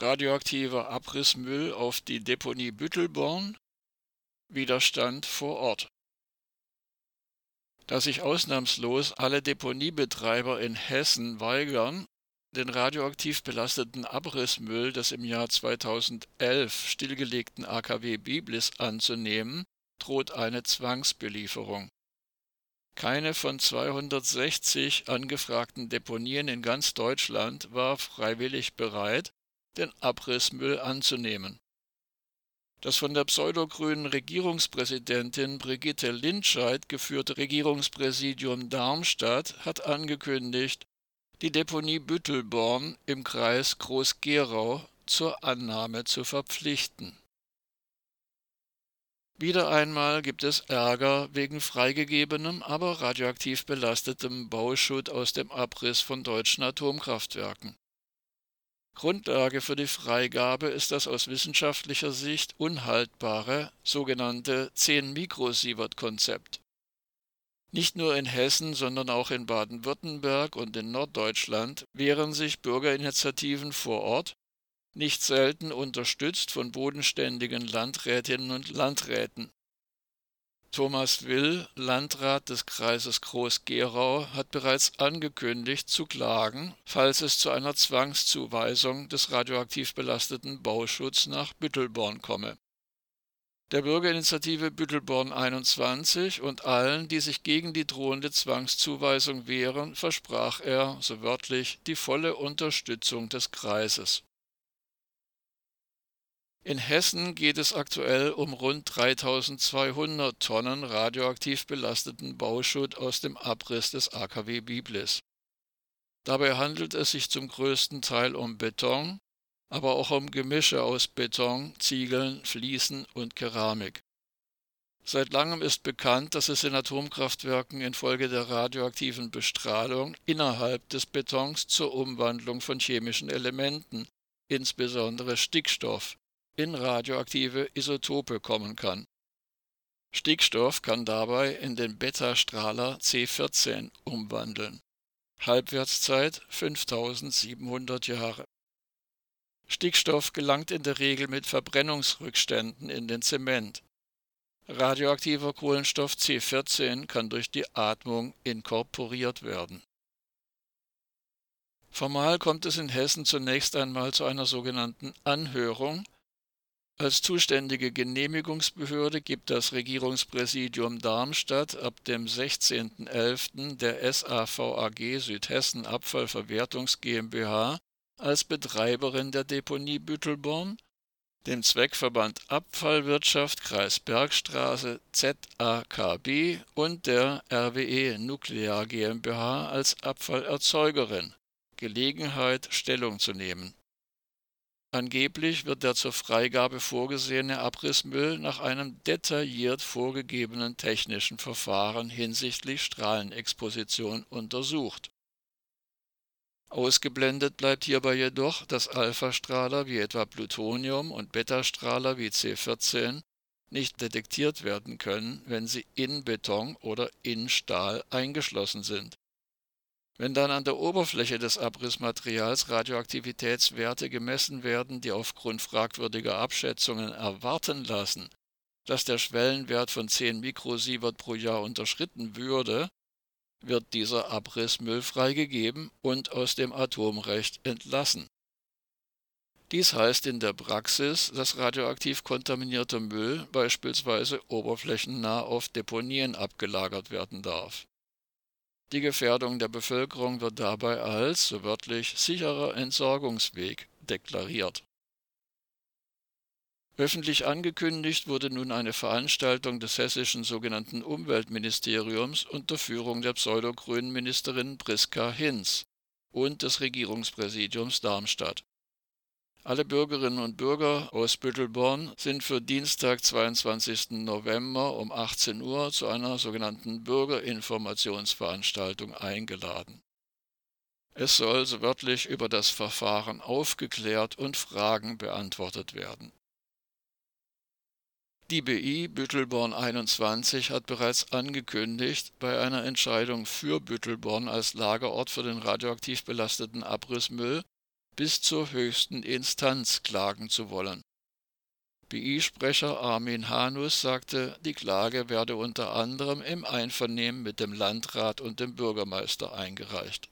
radioaktiver Abrissmüll auf die Deponie Büttelborn, Widerstand vor Ort. Da sich ausnahmslos alle Deponiebetreiber in Hessen weigern, den radioaktiv belasteten Abrissmüll des im Jahr 2011 stillgelegten AKW Biblis anzunehmen, droht eine Zwangsbelieferung. Keine von 260 angefragten Deponien in ganz Deutschland war freiwillig bereit, den Abrissmüll anzunehmen. Das von der pseudogrünen Regierungspräsidentin Brigitte Lindscheid geführte Regierungspräsidium Darmstadt hat angekündigt, die Deponie Büttelborn im Kreis Groß-Gerau zur Annahme zu verpflichten. Wieder einmal gibt es Ärger wegen freigegebenem, aber radioaktiv belastetem Bauschutt aus dem Abriss von deutschen Atomkraftwerken. Grundlage für die Freigabe ist das aus wissenschaftlicher Sicht unhaltbare sogenannte 10-Mikrosievert-Konzept. Nicht nur in Hessen, sondern auch in Baden-Württemberg und in Norddeutschland wehren sich Bürgerinitiativen vor Ort, nicht selten unterstützt von bodenständigen Landrätinnen und Landräten. Thomas Will, Landrat des Kreises Groß-Gerau, hat bereits angekündigt zu klagen, falls es zu einer Zwangszuweisung des radioaktiv belasteten Bauschutz nach Büttelborn komme. Der Bürgerinitiative Büttelborn 21 und allen, die sich gegen die drohende Zwangszuweisung wehren, versprach er, so wörtlich, die volle Unterstützung des Kreises. In Hessen geht es aktuell um rund 3200 Tonnen radioaktiv belasteten Bauschutt aus dem Abriss des AKW Biblis. Dabei handelt es sich zum größten Teil um Beton, aber auch um Gemische aus Beton, Ziegeln, Fliesen und Keramik. Seit langem ist bekannt, dass es in Atomkraftwerken infolge der radioaktiven Bestrahlung innerhalb des Betons zur Umwandlung von chemischen Elementen, insbesondere Stickstoff, in radioaktive Isotope kommen kann. Stickstoff kann dabei in den Beta-Strahler C14 umwandeln. Halbwertszeit 5700 Jahre. Stickstoff gelangt in der Regel mit Verbrennungsrückständen in den Zement. Radioaktiver Kohlenstoff C14 kann durch die Atmung inkorporiert werden. Formal kommt es in Hessen zunächst einmal zu einer sogenannten Anhörung, als zuständige Genehmigungsbehörde gibt das Regierungspräsidium Darmstadt ab dem 16.11. der SAVAG Südhessen Abfallverwertungs GmbH als Betreiberin der Deponie Büttelborn, dem Zweckverband Abfallwirtschaft Kreis Bergstraße ZAKB und der RWE Nuklear GmbH als Abfallerzeugerin Gelegenheit Stellung zu nehmen Angeblich wird der zur Freigabe vorgesehene Abrissmüll nach einem detailliert vorgegebenen technischen Verfahren hinsichtlich Strahlenexposition untersucht. Ausgeblendet bleibt hierbei jedoch, dass Alphastrahler wie etwa Plutonium und Betastrahler wie C14 nicht detektiert werden können, wenn sie in Beton oder in Stahl eingeschlossen sind wenn dann an der Oberfläche des Abrissmaterials Radioaktivitätswerte gemessen werden, die aufgrund fragwürdiger Abschätzungen erwarten lassen, dass der Schwellenwert von 10 Mikrosievert pro Jahr unterschritten würde, wird dieser Abrissmüll freigegeben und aus dem Atomrecht entlassen. Dies heißt in der Praxis, dass radioaktiv kontaminierter Müll beispielsweise oberflächennah auf Deponien abgelagert werden darf. Die Gefährdung der Bevölkerung wird dabei als, so wörtlich, sicherer Entsorgungsweg deklariert. Öffentlich angekündigt wurde nun eine Veranstaltung des hessischen sogenannten Umweltministeriums unter Führung der pseudogrünen Ministerin Priska Hinz und des Regierungspräsidiums Darmstadt. Alle Bürgerinnen und Bürger aus Büttelborn sind für Dienstag, 22. November um 18 Uhr zu einer sogenannten Bürgerinformationsveranstaltung eingeladen. Es soll so wörtlich über das Verfahren aufgeklärt und Fragen beantwortet werden. Die BI Büttelborn 21 hat bereits angekündigt, bei einer Entscheidung für Büttelborn als Lagerort für den radioaktiv belasteten Abrissmüll bis zur höchsten Instanz klagen zu wollen. BI-Sprecher Armin Hanus sagte, die Klage werde unter anderem im Einvernehmen mit dem Landrat und dem Bürgermeister eingereicht